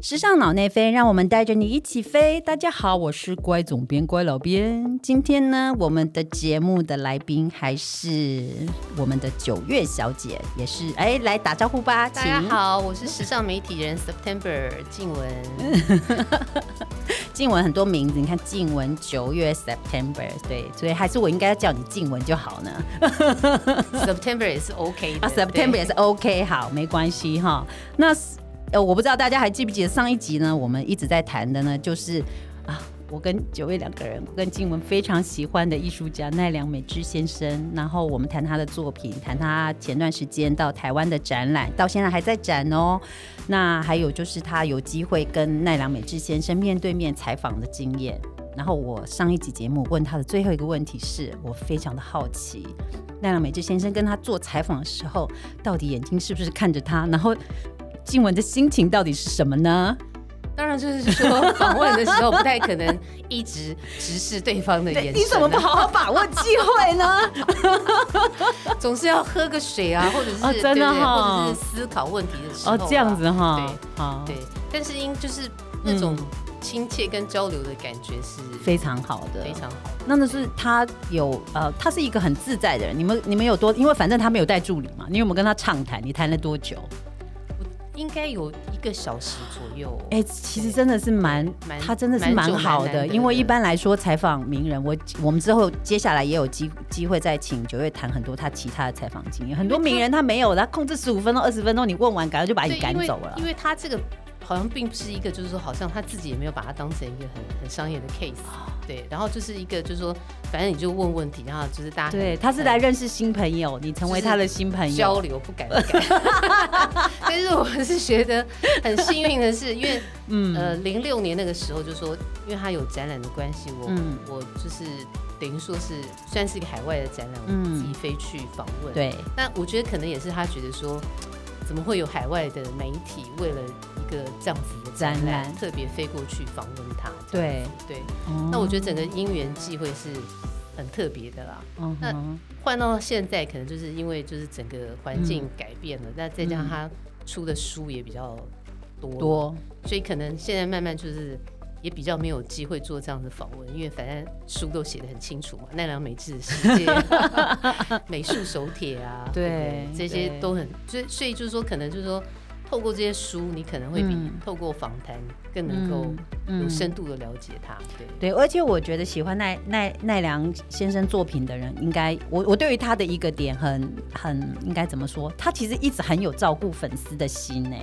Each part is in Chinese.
时尚脑内飞，让我们带着你一起飞。大家好，我是乖总编乖老编。今天呢，我们的节目的来宾还是我们的九月小姐，也是哎，来打招呼吧。大家好，我是时尚媒体人 September 静雯。静雯很多名字，你看静雯九月 September，对，所以还是我应该要叫你静雯就好呢。September 也是 OK 的，September 也是 OK，好，没关系哈。那。呃，我不知道大家还记不记得上一集呢？我们一直在谈的呢，就是啊，我跟九月两个人，我跟静雯非常喜欢的艺术家奈良美智先生，然后我们谈他的作品，谈他前段时间到台湾的展览，到现在还在展哦。那还有就是他有机会跟奈良美智先生面对面采访的经验。然后我上一集节目问他的最后一个问题是，我非常的好奇，奈良美智先生跟他做采访的时候，到底眼睛是不是看着他？然后。静雯的心情到底是什么呢？当然就是说，访问的时候不太可能一直直视对方的眼神。你怎么不好好把握机会呢？总是要喝个水啊，或者是真的哈，或者是思考问题的时候。哦，这样子哈，对，好，对。但是因就是那种亲切跟交流的感觉是非常好的，非常好。那那是他有呃，他是一个很自在的人。你们你们有多？因为反正他没有带助理嘛。你有没有跟他畅谈？你谈了多久？应该有一个小时左右。哎，其实真的是蛮，他真的是蛮好的。因为一般来说采访名人，我我们之后接下来也有机机会再请九月谈很多他其他的采访经验。很多名人他没有，他控制十五分钟、二十分钟，你问完，赶快就把你赶走了。因为他这个。好像并不是一个，就是说，好像他自己也没有把它当成一个很很商业的 case，对。然后就是一个，就是说，反正你就问问题，然后就是大家对，他是来认识新朋友，你成为他的新朋友，交流不敢不敢。但是我是觉得很幸运的是，因为 嗯呃零六年那个时候，就说因为他有展览的关系，我我就是等于说是算是一个海外的展览，我自己飞去访问。对。那我觉得可能也是他觉得说。怎么会有海外的媒体为了一个这样子的展览，特别飞过去访问他？对对，那我觉得整个因缘际会是很特别的啦。那换到现在，可能就是因为就是整个环境改变了，那再加上他出的书也比较多，所以可能现在慢慢就是。也比较没有机会做这样的访问，因为反正书都写的很清楚嘛，奈良美智世界、美术手帖啊，对，这些都很，所以所以就是说，可能就是说，透过这些书，你可能会比透过访谈更能够有深度的了解他。对对，而且我觉得喜欢奈奈奈良先生作品的人，应该我我对于他的一个点很很应该怎么说？他其实一直很有照顾粉丝的心呢。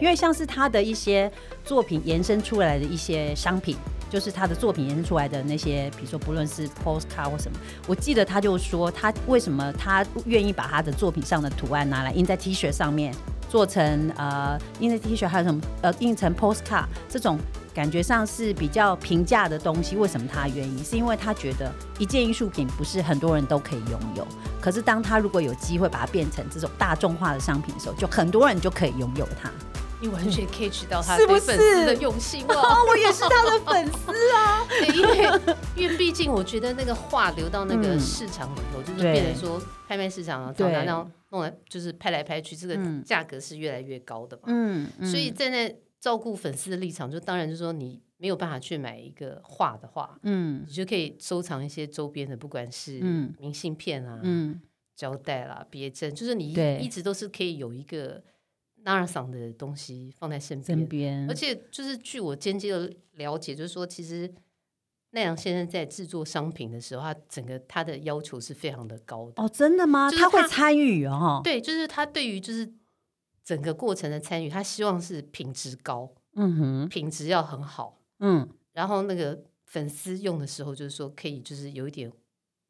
因为像是他的一些作品延伸出来的一些商品，就是他的作品延伸出来的那些，比如说不论是 postcard 或什么，我记得他就说他为什么他愿意把他的作品上的图案拿来印在 T 恤上面，做成呃印在 T 恤还有什么呃印成 postcard 这种感觉上是比较平价的东西，为什么他愿意？是因为他觉得一件艺术品不是很多人都可以拥有，可是当他如果有机会把它变成这种大众化的商品的时候，就很多人就可以拥有它。你完全 catch 到他对粉丝的用心 哦，我也是他的粉丝啊。对，因为因为毕竟我觉得那个画流到那个市场里头，就是变成说拍卖市场啊，常常那样弄来就是拍来拍去，这个价格是越来越高的嘛。嗯，所以站在照顾粉丝的立场，就当然就是说你没有办法去买一个画的话，嗯，你就可以收藏一些周边的，不管是明信片啊，嗯，胶带啦、别针，就是你一直都是可以有一个。纳尔桑的东西放在身边，而且就是据我间接的了解，就是说，其实奈良先生在制作商品的时候，他整个他的要求是非常的高的。哦，真的吗？他会参与哦。对，就是他对于就是整个过程的参与，他希望是品质高，嗯哼，品质要很好，嗯，然后那个粉丝用的时候，就是说可以就是有一点。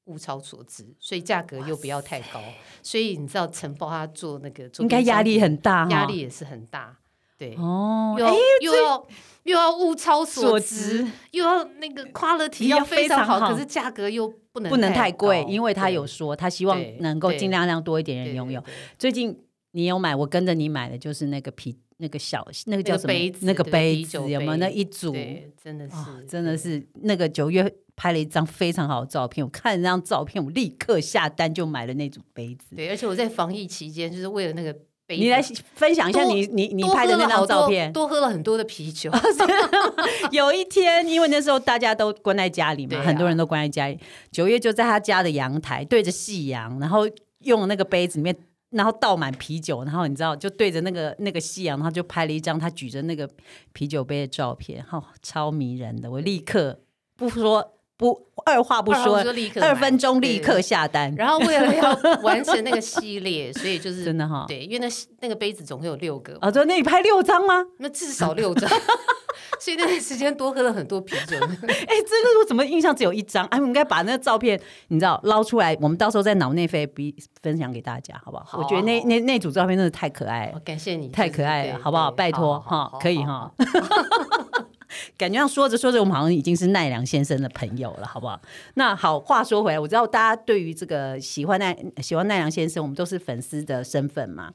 物超所值，所以价格又不要太高，所以你知道承包他做那个应该压力很大，压力也是很大，对哦，又又要又要物超所值，又要那个 quality 要非常好，可是价格又不能不能太贵，因为他有说他希望能够尽量让多一点人拥有。最近你有买，我跟着你买的就是那个皮那个小那个叫什么那个杯子有没有那一组？真的是真的是那个九月。拍了一张非常好的照片，我看那张照片，我立刻下单就买了那组杯子。对，而且我在防疫期间，就是为了那个杯子你来分享一下你你你拍的那张照片，多喝了很多的啤酒。有一天，因为那时候大家都关在家里嘛，很多人都关在家里。九月就在他家的阳台对着夕阳，然后用那个杯子里面，然后倒满啤酒，然后你知道就对着那个那个夕阳，然后就拍了一张他举着那个啤酒杯的照片，哈，超迷人的。我立刻不说。不，二话不说，二分钟立刻下单。然后为了要 完成那个系列，所以就是真的哈，对，因为那那个杯子总共有六个。啊，对，那你拍六张吗？那至少六张，所以那段时间多喝了很多啤酒。哎，这个我怎么印象只有一张？哎，我应该把那个照片，你知道捞出来，我们到时候在脑内飞比分享给大家，好不好？我觉得那那那组照片真的太可爱了，感谢你，太可爱了，好不好？拜托哈，可以哈。感觉上说着说着，我们好像已经是奈良先生的朋友了，好不好？那好，话说回来，我知道大家对于这个喜欢奈喜欢奈良先生，我们都是粉丝的身份嘛，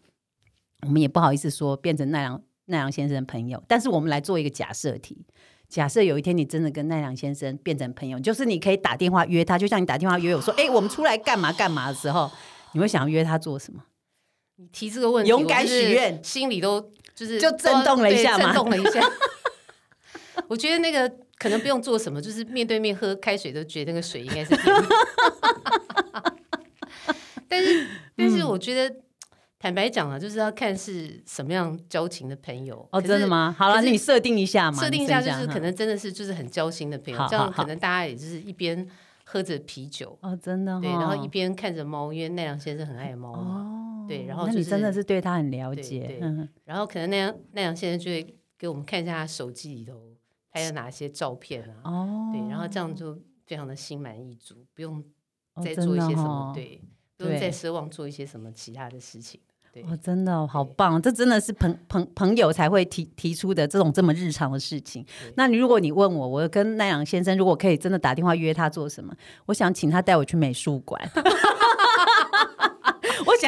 我们也不好意思说变成奈良奈良先生的朋友。但是我们来做一个假设题：假设有一天你真的跟奈良先生变成朋友，就是你可以打电话约他，就像你打电话约我说：“哎，我们出来干嘛干嘛？”的时候，你会想约他做什么？你提这个问题，勇敢许愿，心里都就是就震动了一下嘛，震动了一下。我觉得那个可能不用做什么，就是面对面喝开水都觉得那个水应该是。但是，但是我觉得坦白讲啊，就是要看是什么样交情的朋友。哦，真的吗？好了，你设定一下嘛。设定一下就是可能真的是就是很交心的朋友，这样可能大家也就是一边喝着啤酒哦，真的对，然后一边看着猫，因为奈良先生很爱猫嘛。对，然后你真的是对他很了解。嗯，然后可能奈良奈良先生就会给我们看一下他手机里头。拍了哪些照片啊？哦，对，然后这样就非常的心满意足，不用再做一些什么，对，不用再奢望做一些什么其他的事情。对，哦，真的好棒，这真的是朋朋朋友才会提提出的这种这么日常的事情。那你如果你问我，我跟奈良先生如果可以真的打电话约他做什么，我想请他带我去美术馆。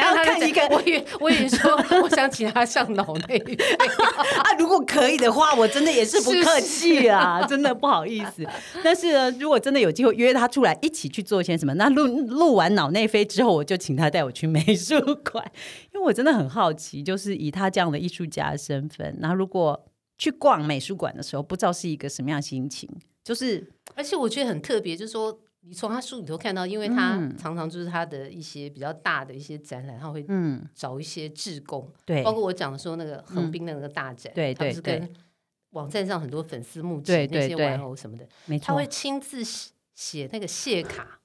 我想要看一个，我也 我也说，我想请他上脑内啊，如果可以的话，我真的也是不客气啊，真的不好意思。但是呢，如果真的有机会约他出来一起去做一些什么，那录录完脑内飞之后，我就请他带我去美术馆，因为我真的很好奇，就是以他这样的艺术家的身份，那如果去逛美术馆的时候，不知道是一个什么样心情，就是，而且我觉得很特别，就是说。你从他书里头看到，因为他常常就是他的一些比较大的一些展览，他会找一些志工，对，包括我讲的说那个横滨的那个大展，对对跟网站上很多粉丝募集那些玩偶什么的，没错，他会亲自写那个谢卡，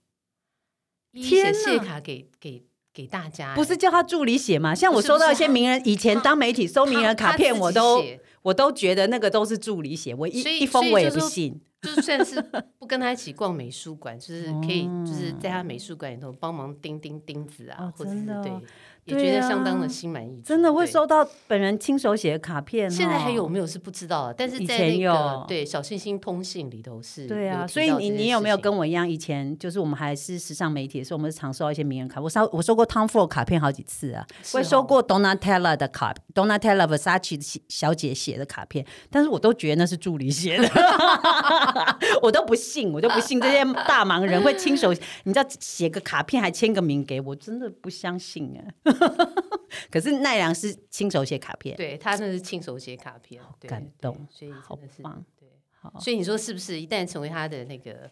写谢卡给给给大家，不是叫他助理写吗？像我收到一些名人以前当媒体收名人卡片，我都我都觉得那个都是助理写，我一一封我也不信。就算是不跟他一起逛美术馆，就是可以，就是在他美术馆里头帮忙钉钉钉子啊，或者是对。也觉得相当的心满意足，真的会收到本人亲手写的卡片。现在还有没有是不知道，但是在那个对小星星通信里头是。对啊，所以你你有没有跟我一样？以前就是我们还是时尚媒体的时候，我们常收到一些名人卡。我收我收过 Tom Ford 卡片好几次啊，我收过 Donatella 的卡，Donatella Versace 小姐写的卡片，但是我都觉得那是助理写的，我都不信，我都不信这些大忙人会亲手，你知道写个卡片还签个名给我，真的不相信啊。可是奈良是亲手写卡片，对他那是亲手写卡片，感动，所以好棒。所以你说是不是？一旦成为他的那个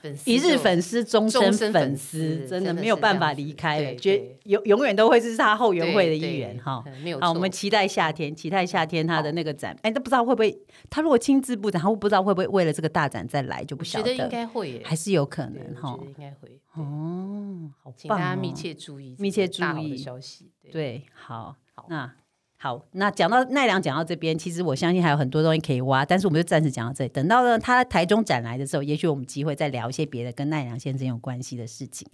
粉丝，一日粉丝，终身粉丝，真的没有办法离开了，绝永永远都会是他后援会的一员哈。没有好，我们期待夏天，期待夏天他的那个展。哎，都不知道会不会？他如果亲自布展，他不知道会不会为了这个大展再来，就不晓得。应该会，还是有可能哈。应该会哦，好，请大家密切注意，密切注意消息。对，好，好，那。好，那讲到奈良，讲到这边，其实我相信还有很多东西可以挖，但是我们就暂时讲到这里。等到了他台中展来的时候，也许我们机会再聊一些别的跟奈良先生有关系的事情。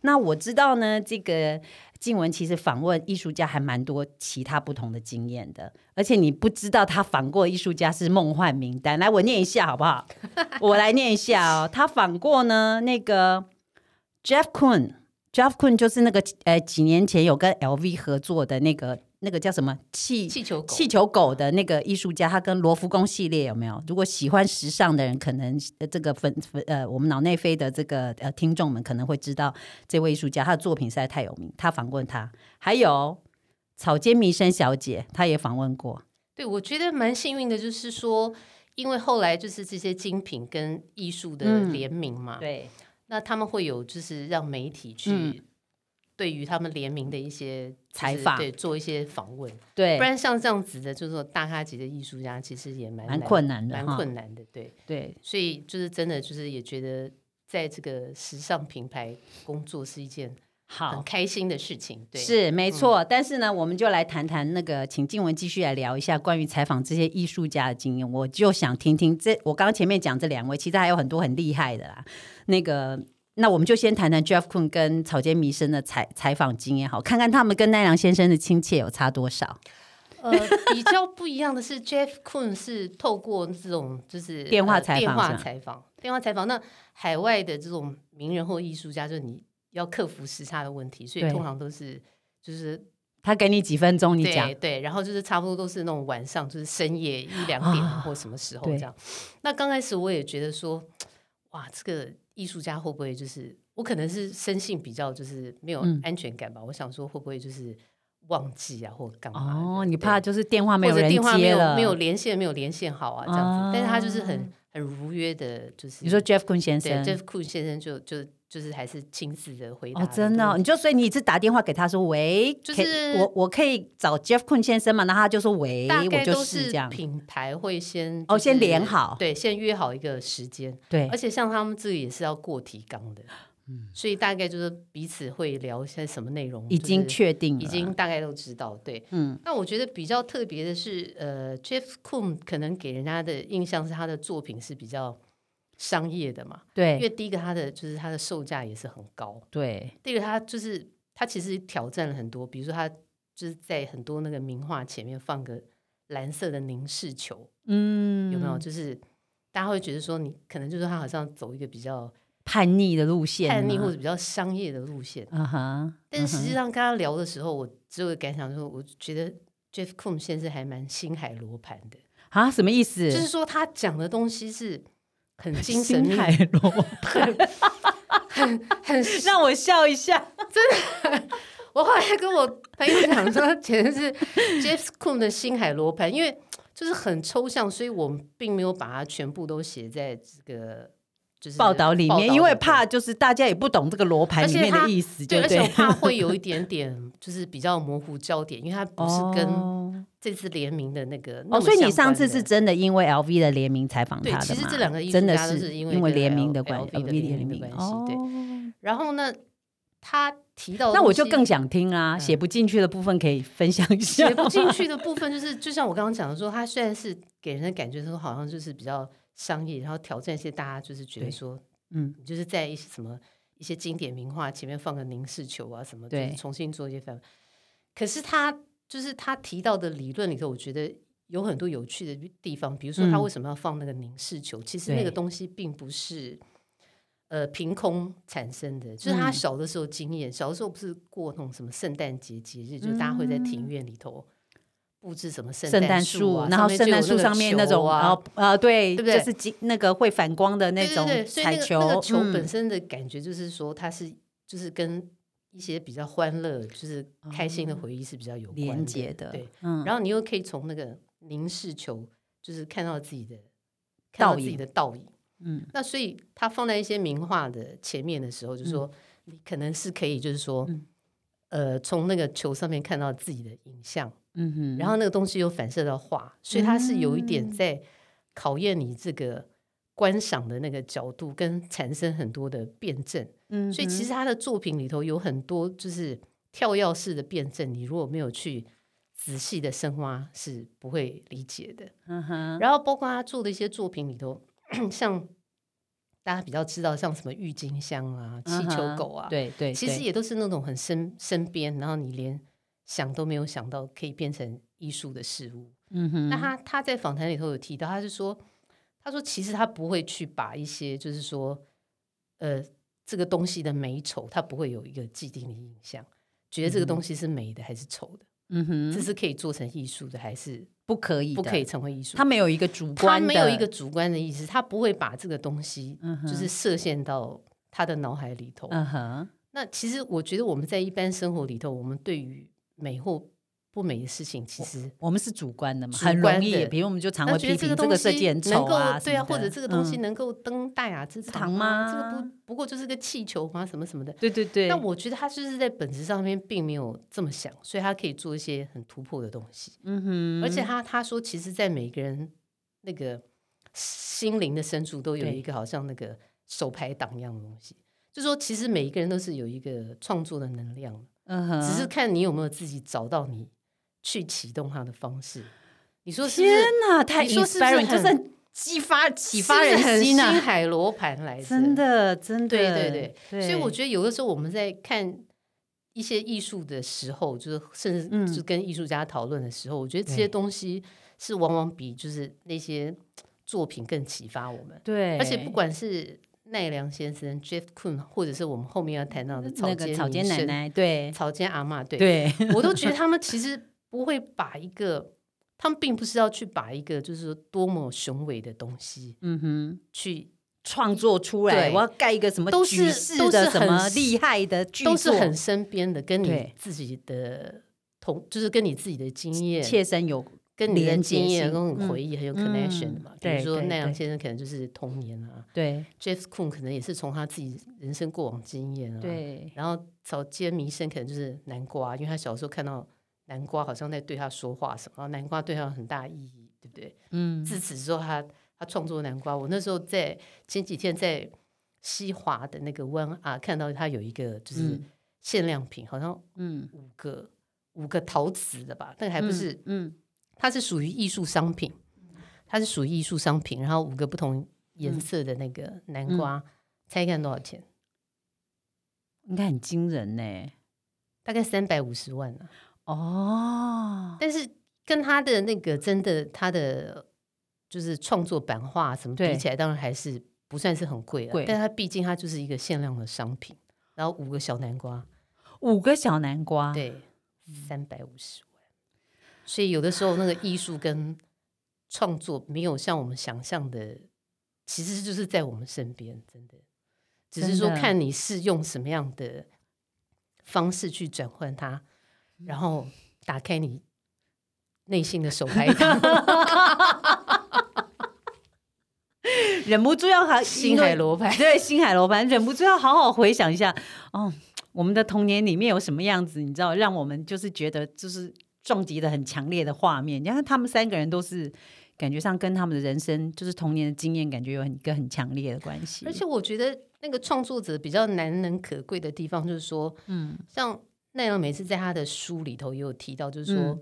那我知道呢，这个静文其实访问艺术家还蛮多其他不同的经验的，而且你不知道他访过艺术家是梦幻名单。来，我念一下好不好？我来念一下哦。他访过呢，那个 Jeff Koon，Jeff Koon 就是那个呃几年前有跟 LV 合作的那个。那个叫什么气气球气球狗的那个艺术家，他跟罗浮宫系列有没有？如果喜欢时尚的人，可能这个粉粉呃，我们脑内飞的这个呃听众们可能会知道这位艺术家，他的作品实在太有名。他访问他，还有草间弥生小姐，他也访问过。对，我觉得蛮幸运的，就是说，因为后来就是这些精品跟艺术的联名嘛，对，那他们会有就是让媒体去对于他们联名的一些采访，对，做一些访问，对，不然像这样子的，就是说大咖级的艺术家，其实也蛮蛮困难的，蛮困难的，对对，所以就是真的就是也觉得在这个时尚品牌工作是一件。好，很开心的事情，对，是没错。但是呢，我们就来谈谈那个，请静文继续来聊一下关于采访这些艺术家的经验。我就想听听这，我刚刚前面讲这两位，其实还有很多很厉害的啦。那个，那我们就先谈谈 Jeff Koon 跟草间弥生的采采访经验，好，看看他们跟奈良先生的亲切有差多少。呃，比较不一样的是，Jeff Koon 是透过这种就是电话采访，电话采访，电话采访。那海外的这种名人或艺术家，就是你。要克服时差的问题，所以通常都是就是他给你几分钟，你讲对，然后就是差不多都是那种晚上，就是深夜一两点或什么时候这样。那刚开始我也觉得说，哇，这个艺术家会不会就是我可能是生性比较就是没有安全感吧？我想说会不会就是忘记啊，或干嘛？哦，你怕就是电话没有人接了，没有连线，没有连线好啊这样子。但是他就是很很如约的，就是你说 Jeff Kun 先生，Jeff Kun 先生就就。就是还是亲自的回答哦，真的，你就所以你一直打电话给他说喂，就是我我可以找 Jeff Kun 先生嘛，那他就说喂，我就是这样。品牌会先哦，先连好，对，先约好一个时间，对。而且像他们自己也是要过提纲的，嗯，所以大概就是彼此会聊一些什么内容，已经确定，已经大概都知道，对，嗯。那我觉得比较特别的是，呃，Jeff Kun 可能给人家的印象是他的作品是比较。商业的嘛，对，因为第一个他的就是他的售价也是很高，对。第二个他就是他其实挑战了很多，比如说他就是在很多那个名画前面放个蓝色的凝视球，嗯，有没有？就是大家会觉得说你可能就是他好像走一个比较叛逆的路线，叛逆或者比较商业的路线，啊哈。但是实际上跟他聊的时候，我只有感想说，我觉得 Jeff Koons 先生还蛮星海罗盘的啊，什么意思？就是说他讲的东西是。很精神海罗盘很很 让我笑一下，真的。我后来跟我朋友讲说，简直是 Jeff Koon 的星海罗盘，因为就是很抽象，所以我们并没有把它全部都写在这个就是报道里面，因为怕就是大家也不懂这个罗盘里面的意思，对，而且我怕 会有一点点就是比较模糊焦点，因为它不是跟。这次联名的那个哦，所以你上次是真的因为 LV 的联名采访他的其实这两个艺术家都是因为联名的关系，LV 的联名的关系。对，然后呢，他提到那我就更想听啊，写不进去的部分可以分享一下。写不进去的部分就是，就像我刚刚讲的说，他虽然是给人的感觉说好像就是比较商业，然后挑战一些大家就是觉得说，嗯，就是在一些什么一些经典名画前面放个凝视球啊什么，对，重新做一些反。可是他。就是他提到的理论里头，我觉得有很多有趣的地方。比如说，他为什么要放那个凝视球？其实那个东西并不是呃凭空产生的，就是他小的时候经验。小的时候不是过那种什么圣诞节节日，就是大家会在庭院里头布置什么圣诞树，然后圣诞树上面那种啊。呃对，对不对？就是金那个会反光的那种彩球。那个球本身的感觉就是说，它是就是跟。一些比较欢乐，就是开心的回忆是比较有连接的，对，嗯，然后你又可以从那个凝视球，就是看到自己的，看到自己的倒影，嗯，那所以它放在一些名画的前面的时候，就说你可能是可以，就是说，呃，从那个球上面看到自己的影像，嗯哼，然后那个东西又反射到画，所以它是有一点在考验你这个。观赏的那个角度跟产生很多的辩证，嗯，所以其实他的作品里头有很多就是跳跃式的辩证，你如果没有去仔细的深挖是不会理解的。嗯哼，然后包括他做的一些作品里头，像大家比较知道像什么郁金香啊、气球狗啊，对对，其实也都是那种很身身边，然后你连想都没有想到可以变成艺术的事物。嗯哼，那他他在访谈里头有提到，他是说。他说：“其实他不会去把一些，就是说，呃，这个东西的美丑，他不会有一个既定的印象，觉得这个东西是美的还是丑的。嗯哼，这是可以做成艺术的，还是不可以？不可以成为艺术？他没有一个主观，他没有一个主观的意思，他不会把这个东西，就是设限到他的脑海里头。嗯哼，那其实我觉得我们在一般生活里头，我们对于美或不美的事情，其实我们是主观的嘛，很容易。比如我们就常会批评这个设计很丑啊，对啊，或者这个东西能够登大雅之堂吗？这个不不过就是个气球吗？什么什么的？对对对。那我觉得他就是在本质上面并没有这么想，所以他可以做一些很突破的东西。嗯哼。而且他他说，其实，在每个人那个心灵的深处，都有一个好像那个手排档一样的东西，就说其实每一个人都是有一个创作的能量，嗯哼，只是看你有没有自己找到你。去启动它的方式，你说天哪，太说是就是 激发启发人心啊！星海罗盘来，真的真的，对对对。所以我觉得有的时候我们在看一些艺术的时候，就是甚至是跟艺术家讨论的时候，我觉得这些东西是往往比就是那些作品更启发我们。对，而且不管是奈良先生 Jeff Koon，或者是我们后面要谈到的草间草间奶奶，对，草间阿妈，对，对我都觉得他们其实。不会把一个，他们并不是要去把一个就是说多么雄伟的东西，嗯哼，去创作出来。我要盖一个什么都是都是很厉害的，都是很身边的，跟你自己的同，就是跟你自己的经验切身有跟你的经验跟回忆很有 connection 的嘛。比如说奈良先生可能就是童年啊，对，Jeff Koon 可能也是从他自己人生过往经验啊，对。然后早间弥生可能就是南瓜，因为他小时候看到。南瓜好像在对他说话什么？南瓜对他有很大意义，对不对？嗯。自此之后，他他创作南瓜。我那时候在前几天在西华的那个湾啊，看到他有一个就是限量品，好像嗯五个五个陶瓷的吧，但还不是嗯，它是属于艺术商品，它是属于艺术商品。然后五个不同颜色的那个南瓜，猜看多少钱？应该很惊人呢，大概三百五十万呢。哦，但是跟他的那个真的他的就是创作版画什么比起来，当然还是不算是很贵了。但它毕竟它就是一个限量的商品，然后五个小南瓜，五个小南瓜，对，三百五十万。所以有的时候那个艺术跟创作没有像我们想象的，其实就是在我们身边，真的，只是说看你是用什么样的方式去转换它。然后打开你内心的手牌 忍不住要好星海罗盘，对星海罗盘，忍不住要好好回想一下哦，我们的童年里面有什么样子？你知道，让我们就是觉得就是撞击的很强烈的画面。你看他们三个人都是感觉上跟他们的人生就是童年的经验，感觉有一个很强烈的关系。而且我觉得那个创作者比较难能可贵的地方，就是说，嗯，像。奈良每次在他的书里头也有提到，就是说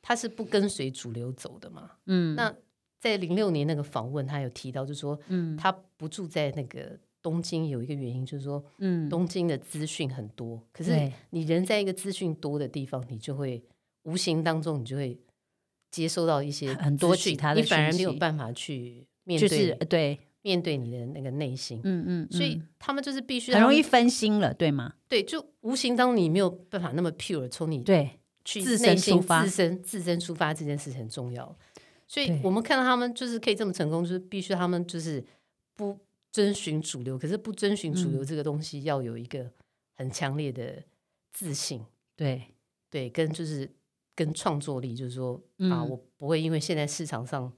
他是不跟随主流走的嘛。嗯，那在零六年那个访问，他有提到，就是说，嗯，他不住在那个东京，有一个原因就是说，嗯，东京的资讯很多，可是你人在一个资讯多的地方，你就会无形当中你就会接收到一些很多其他的，你反而没有办法去面对，对。面对你的那个内心，嗯嗯，所以他们就是必须很容易分心了，对吗？对，就无形当中你没有办法那么 pure，从你对去自身出发，自身自身出发这件事很重要。所以我们看到他们就是可以这么成功，就是必须他们就是不遵循主流，可是不遵循主流这个东西要有一个很强烈的自信，对对，跟就是跟创作力，就是说啊，我不会因为现在市场上。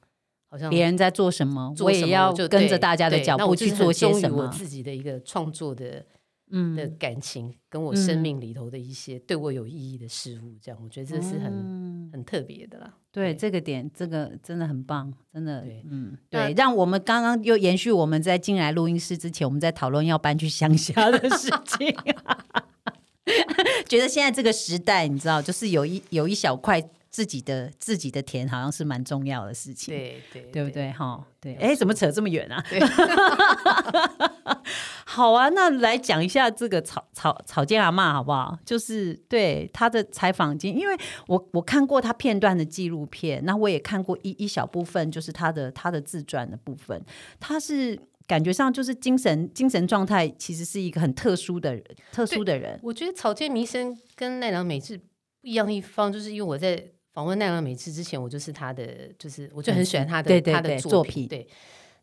好像别人在做什么，我也要跟着大家的脚步去做些什么。我自己的一个创作的，嗯，的感情，跟我生命里头的一些对我有意义的事物，这样我觉得这是很很特别的啦。对这个点，这个真的很棒，真的，嗯，对。让我们刚刚又延续我们在进来录音室之前，我们在讨论要搬去乡下的事情，觉得现在这个时代，你知道，就是有一有一小块。自己的自己的田好像是蛮重要的事情，对对，对不对？哈，对，哎，怎么扯这么远啊？好啊，那来讲一下这个草草草间阿妈好不好？就是对他的采访经，因为我我看过他片段的纪录片，那我也看过一一小部分，就是他的他的自传的部分。他是感觉上就是精神精神状态，其实是一个很特殊的人，特殊的人。我觉得草间弥生跟奈良美智不一样的地方，就是因为我在。访问奈良美智之前，我就是他的，就是我就很喜欢他的他的作品。对，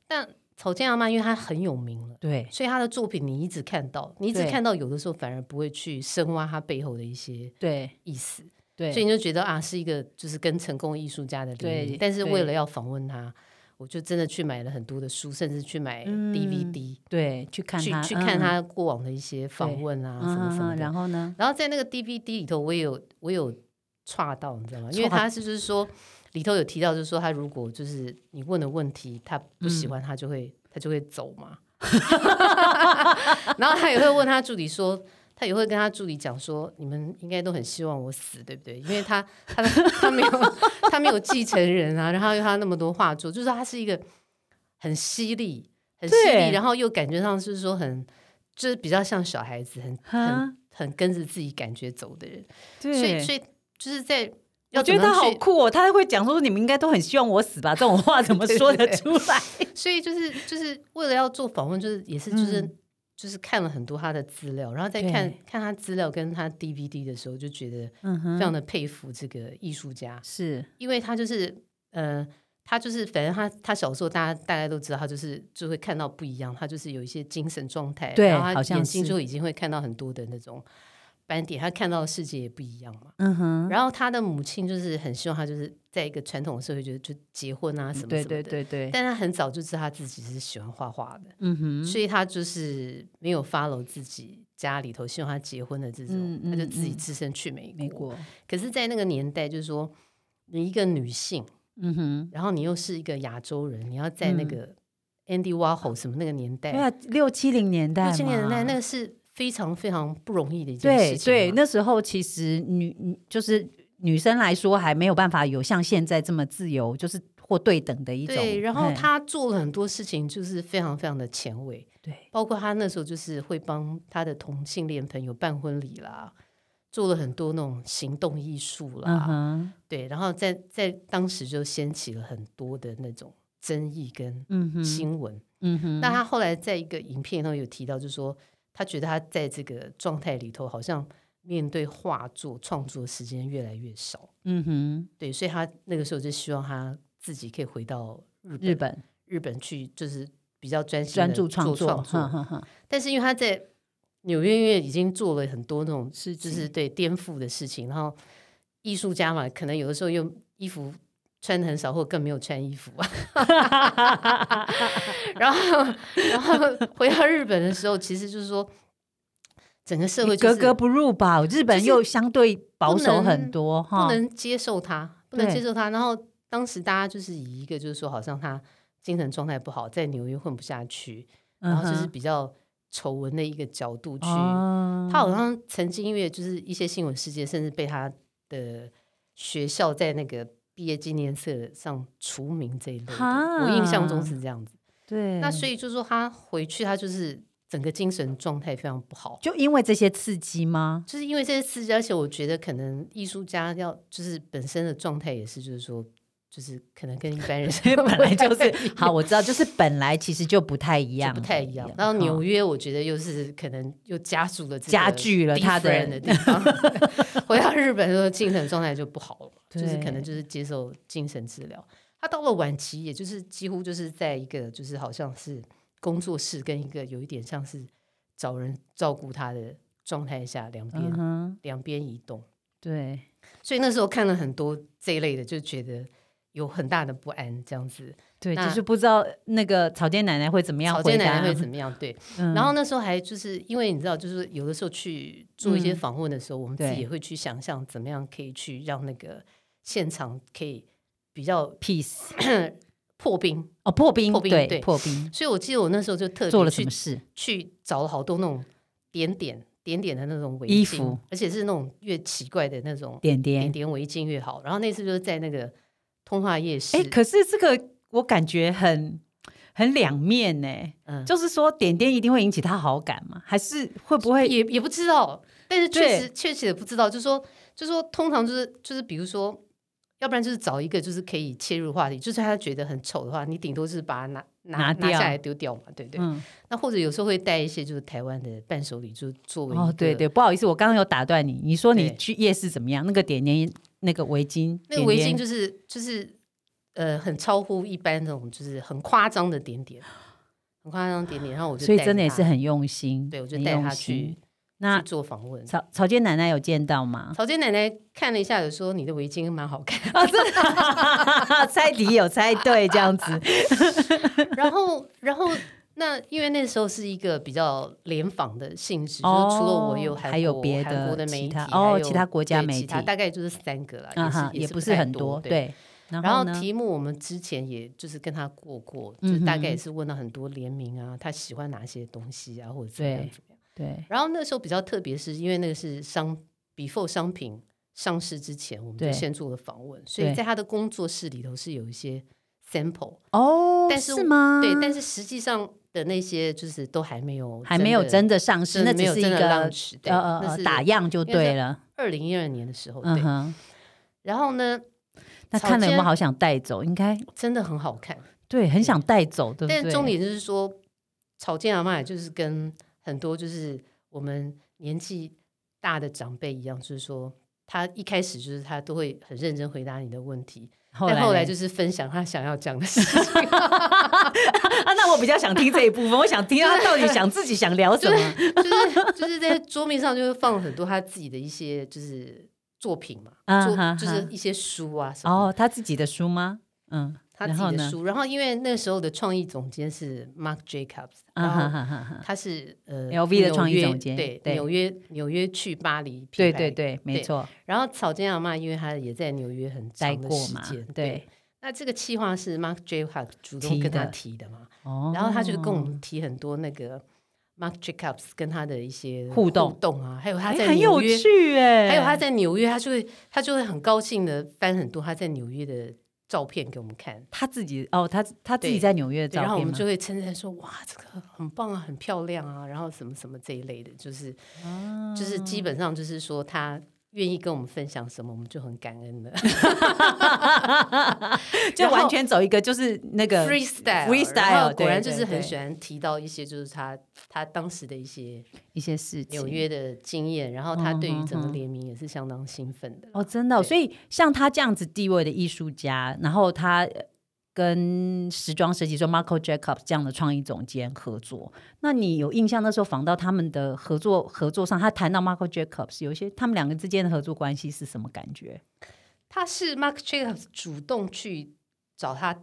但草间阿妈因为他很有名了，对，所以他的作品你一直看到，你一直看到，有的时候反而不会去深挖他背后的一些对意思。对，所以你就觉得啊，是一个就是跟成功艺术家的联名。但是为了要访问他，我就真的去买了很多的书，甚至去买 DVD，对，去看去去看他过往的一些访问啊什么什么。然后呢？然后在那个 DVD 里头，我也有我有岔到，你知道吗？因为他是就是说里头有提到，就是说他如果就是你问的问题他不喜欢，他就会他就会走嘛。然后他也会问他助理说，他也会跟他助理讲说，你们应该都很希望我死，对不对？因为他他他没有他没有继承人啊，然后又他那么多画作，就是他是一个很犀利、很犀利，然后又感觉上是说很就是比较像小孩子，很很很跟着自己感觉走的人。所以所以就是在。我觉得他好酷哦，他会讲说你们应该都很希望我死吧？这种话怎么说得出来？所以就是就是为了要做访问，就是也是就是就是看了很多他的资料，然后再看看他资料跟他 DVD 的时候，就觉得非常的佩服这个艺术家，是。因为他就是呃，他就是反正他他小时候大家大家都知道，他就是就会看到不一样，他就是有一些精神状态，然后他眼睛就已经会看到很多的那种。斑点，他看到的世界也不一样嘛。嗯哼。然后他的母亲就是很希望他就是在一个传统的社会，就就结婚啊什么什么的。对对对对。但他很早就知道他自己是喜欢画画的。嗯哼。所以他就是没有 follow 自己家里头希望他结婚的这种，他就自己自身去美国。美国。可是，在那个年代，就是说你一个女性，嗯哼，然后你又是一个亚洲人，你要在那个 Andy Warhol 什么那个年代，对啊，六七零年代，六七零年代那个是。非常非常不容易的一件事情。对对，那时候其实女就是女生来说还没有办法有像现在这么自由，就是或对等的一种。对，然后她做了很多事情，就是非常非常的前卫。对，包括她那时候就是会帮她的同性恋朋友办婚礼啦，做了很多那种行动艺术啦。对，然后在在当时就掀起了很多的那种争议跟新闻。嗯哼，那她后来在一个影片中有提到，就是说。他觉得他在这个状态里头，好像面对画作创作时间越来越少。嗯哼，对，所以他那个时候就希望他自己可以回到日本，日本去，就是比较专心专注创作。但是因为他在纽约，已经做了很多那种是就是对颠覆的事情，然后艺术家嘛，可能有的时候用衣服。穿的很少，或更没有穿衣服啊。然后，然后回到日本的时候，其实就是说，整个社会格格不入吧。日本又相对保守很多，不能接受他，不能接受他。然后当时大家就是以一个就是说，好像他精神状态不好，在纽约混不下去，然后就是比较丑闻的一个角度去。他好像曾经因为就是一些新闻事件，甚至被他的学校在那个。毕业纪念册上除名这一类，我印象中是这样子。对，那所以就是说他回去，他就是整个精神状态非常不好。就因为这些刺激吗？就是因为这些刺激，而且我觉得可能艺术家要就是本身的状态也是，就是说。就是可能跟一般人 本来就是好，我知道，就是本来其实就不太一样，不太一样。然后纽约，我觉得又是可能又加速了加剧了他的人的地方。回到日本，时候精神状态就不好了，就是可能就是接受精神治疗。他到了晚期，也就是几乎就是在一个就是好像是工作室跟一个有一点像是找人照顾他的状态下，两边两边移动。对，所以那时候看了很多这一类的，就觉得。有很大的不安，这样子，对，就是不知道那个草间奶奶会怎么样，草间奶奶会 怎么样，对。然后那时候还就是因为你知道，就是有的时候去做一些访问的时候，我们自己也会去想象怎么样可以去让那个现场可以比较 peace 破冰哦，破冰，破冰，对，破冰。所以我记得我那时候就特做了什么事，去找了好多那种点点点点的那种围衣服，而且是那种越奇怪的那种点点点点围巾越好。然后那次就是在那个。通化夜市，哎，可是这个我感觉很很两面呢。嗯，就是说点点一定会引起他好感吗？还是会不会也也不知道？但是确实确实也不知道。就是说，就是说，通常就是就是，比如说，要不然就是找一个就是可以切入话题。就是他觉得很丑的话，你顶多是把它拿拿拿下来丢掉嘛，对不对？嗯。那或者有时候会带一些就是台湾的伴手礼，就作为哦，对对，不好意思，我刚刚有打断你。你说你去夜市怎么样？那个点点。那个围巾，那个围巾就是就是呃，很超乎一般那种，就是很夸张的点点，很夸张点点。然后我就所以真的也是很用心，对我就带他去那做访问。草草间奶奶有见到吗？草间奶奶看了一下，有说你的围巾蛮好看啊，真的，猜题有猜对这样子。然后，然后那因为那时候是一个比较联访的性质，就是除了我有还有别的韩国的媒体，哦，其他国家媒体，大概就是三个了，也不是很多，对。然后题目我们之前也就是跟他过过，就大概也是问了很多联名啊，他喜欢哪些东西啊，或者怎么样怎么样。对。然后那时候比较特别，是因为那个是商 before 商品上市之前，我们就先做了访问，所以在他的工作室里头是有一些 sample 哦，但是吗？对，但是实际上的那些就是都还没有，还没有真的上市，那只是一个呃呃打样就对了。二零一二年的时候，对。然后呢？那看了有没有好想带走？应该真的很好看，对，很想带走，对不对？但重点就是说，草间阿妈就是跟很多就是我们年纪大的长辈一样，就是说他一开始就是他都会很认真回答你的问题，但后来就是分享他想要讲的事情。啊，那我比较想听这一部分，我想听他到底想自己想聊什么，就是就是在桌面上就是放了很多他自己的一些就是。作品嘛，做就是一些书啊什么。哦，他自己的书吗？嗯，他自己的书。然后因为那时候的创意总监是 Mark Jacobs，然后他是呃 LV 的创意总监，对，纽约纽约去巴黎，对对对，没错。然后草间阿妈，因为他也在纽约很长的时间，对。那这个企划是 Mark Jacobs 主动跟他提的嘛？哦。然后他就跟我们提很多那个。Mark Jacobs 跟他的一些互动动啊，还有他在纽约，还有他在纽约，他就会他就会很高兴的翻很多他在纽约的照片给我们看。他自己哦，他他自己在纽约的照片，然后我们就会称赞说：“哇，这个很棒啊，很漂亮啊。”然后什么什么这一类的，就是就是基本上就是说他。愿意跟我们分享什么，我们就很感恩了，就完全走一个就是那个 freestyle，freestyle，果然就是很喜欢提到一些就是他他当时的一些一些事情。纽约的经验，然后他对于整个联名也是相当兴奋的。哦，真的，所以像他这样子地位的艺术家，然后他。跟时装设计师 Marco Jacobs 这样的创意总监合作，那你有印象？那时候访到他们的合作合作上，他谈到 Marco Jacobs 有一些他们两个之间的合作关系是什么感觉？他是 Marco Jacobs 主动去找他，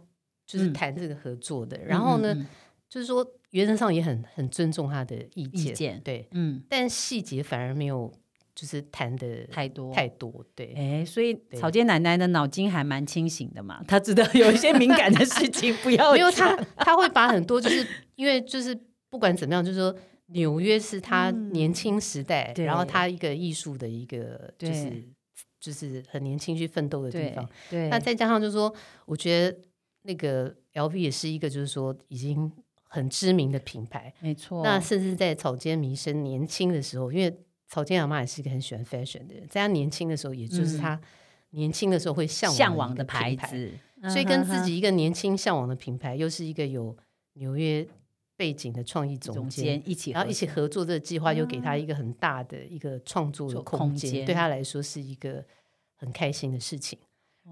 就是谈这个合作的。然后呢，就是说原则上也很很尊重他的意见，对，嗯，但细节反而没有。就是谈的太多太多，对，哎，所以草间奶奶的脑筋还蛮清醒的嘛，她知道有一些敏感的事情不要。没有她，她会把很多，就是因为就是不管怎么样，就是说纽约是她年轻时代，然后她一个艺术的一个就是就是很年轻去奋斗的地方。对，那再加上就是说，我觉得那个 L V 也是一个就是说已经很知名的品牌，没错。那甚至在草间弥生年轻的时候，因为草间阿妈也是一个很喜欢 fashion 的人，在他年轻的时候，也就是他年轻的时候会向往的牌子，所以跟自己一个年轻向往的品牌，又是一个有纽约背景的创意总监一起，然后一起合作这个计划，又给他一个很大的一个创作的空间，对他来说是一个很开心的事情。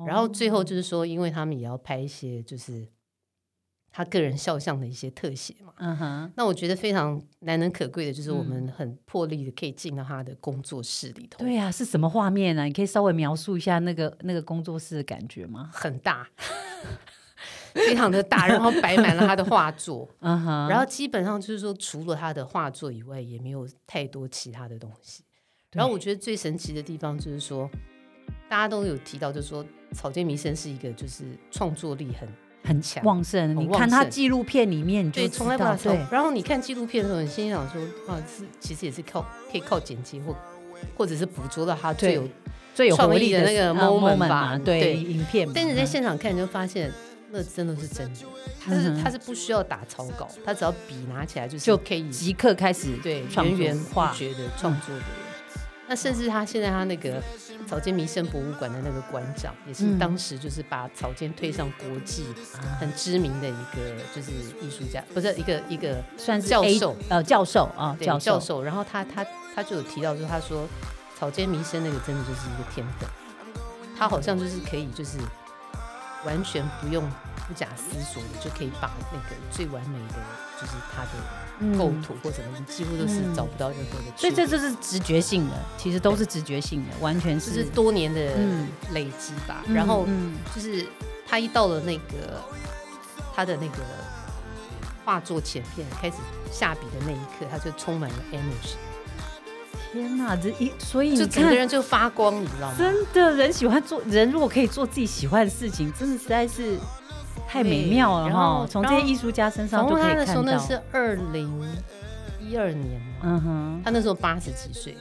然后最后就是说，因为他们也要拍一些就是。他个人肖像的一些特写嘛，嗯哼，那我觉得非常难能可贵的，就是我们很破例的可以进到他的工作室里头。对呀，是什么画面呢？你可以稍微描述一下那个那个工作室的感觉吗？很大，非常的大，然后摆满了他的画作，嗯哼，然后基本上就是说，除了他的画作以外，也没有太多其他的东西。然后我觉得最神奇的地方就是说，大家都有提到，就是说草间弥生是一个就是创作力很。很强旺盛，你看他纪录片里面，对，从来不对。然后你看纪录片的时候，你心想说，啊，是其实也是靠可以靠剪辑或或者是捕捉到他最有最有创意的那个 moment 吧，对，影片。但是在现场看，你就发现那真的是真的，他是他是不需要打草稿，他只要笔拿起来就是就可以即刻开始对源源不绝的创作的人。那甚至他现在他那个草间弥生博物馆的那个馆长，也是当时就是把草间推上国际很知名的一个就是艺术家，不是一个一个算是教授呃教授啊教教授。然后他他他就有提到说，他说草间弥生那个真的就是一个天分，他好像就是可以就是完全不用不假思索的就可以把那个最完美的就是他的构图或者什么，几乎都是找不到任何的。所以这就是直觉性的，其实都是直觉性的，完全是多年的累积吧。然后就是他一到了那个他的那个画作前片开始下笔的那一刻，他就充满了 energy。天呐，这一所以就整个人就发光，你知道吗？真的，人喜欢做人，如果可以做自己喜欢的事情，真的实在是太美妙了哈！从这些艺术家身上就可以看到。那是二零一二年嘛，嗯哼，他那时候八十几岁，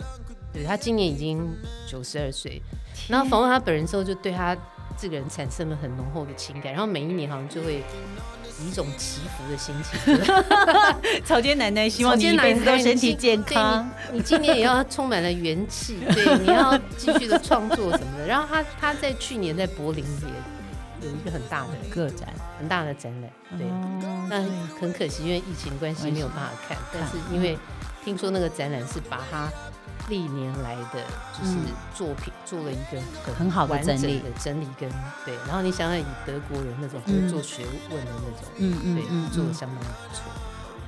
对他今年已经九十二岁。然后访问他本人之后，就对他这个人产生了很浓厚的情感，然后每一年好像就会以。一种祈福的心情，草间奶奶希望你一辈子都身体健康，你今年也要充满了元气，对，你要继续的创作什么的。然后他他在去年在柏林也有一个很大的个展，很大的展览，对，那很可惜，因为疫情关系没有办法看，但是因为听说那个展览是把他。历年来的就是作品做了一个很很好的整理的整理跟对，然后你想想以德国人那种合作学问的那种，嗯嗯，对，做的相当不错。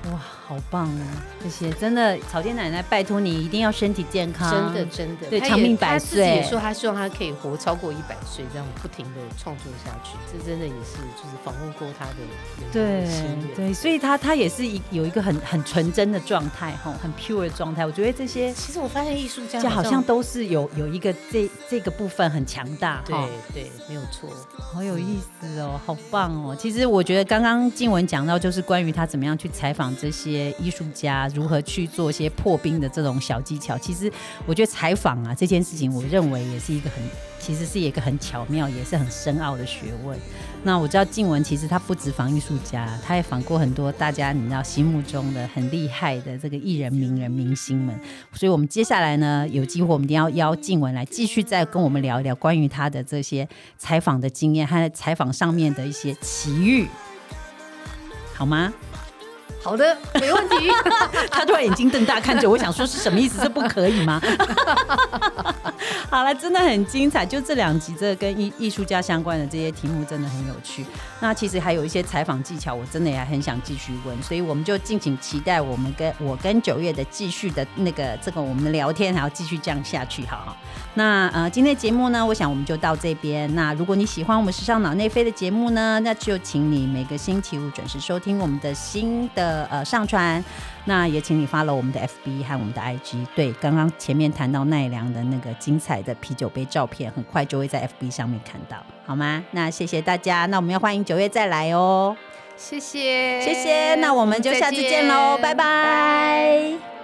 哇，好棒啊！这些真的，草甸奶奶，拜托你一定要身体健康，真的真的，对，长命百岁。他自己也说，他希望他可以活超过一百岁，这样不停的创作下去。这真的也是，就是访问过他的，对对，所以他他也是一有一个很很纯真的状态，哈，很 pure 的状态。我觉得这些，其实我发现艺术家好像都是有有一个这这个部分很强大，对对，没有错，好有意思哦，好棒哦。其实我觉得刚刚静文讲到，就是关于他怎么样去采访。这些艺术家如何去做一些破冰的这种小技巧？其实我觉得采访啊这件事情，我认为也是一个很，其实是一个很巧妙，也是很深奥的学问。那我知道静文其实他不止访艺术家，他也访过很多大家你知道心目中的很厉害的这个艺人、名人、明星们。所以，我们接下来呢，有机会我们一定要邀静文来继续再跟我们聊一聊关于他的这些采访的经验，和采访上面的一些奇遇，好吗？好的，没问题。他突然眼睛瞪大看着我，想说是什么意思？这不可以吗？好了，真的很精彩。就这两集，这跟艺艺术家相关的这些题目真的很有趣。那其实还有一些采访技巧，我真的也很想继续问。所以我们就敬请期待我们跟我跟九月的继续的那个这个我们的聊天，还要继续这样下去，好好。那呃，今天的节目呢，我想我们就到这边。那如果你喜欢我们时尚脑内飞的节目呢，那就请你每个星期五准时收听我们的新的呃上传。那也请你发了我们的 FB 和我们的 IG。对，刚刚前面谈到奈良的那个精彩的啤酒杯照片，很快就会在 FB 上面看到，好吗？那谢谢大家。那我们要欢迎九月再来哦。谢谢，谢谢。那我们就下次见喽，拜拜。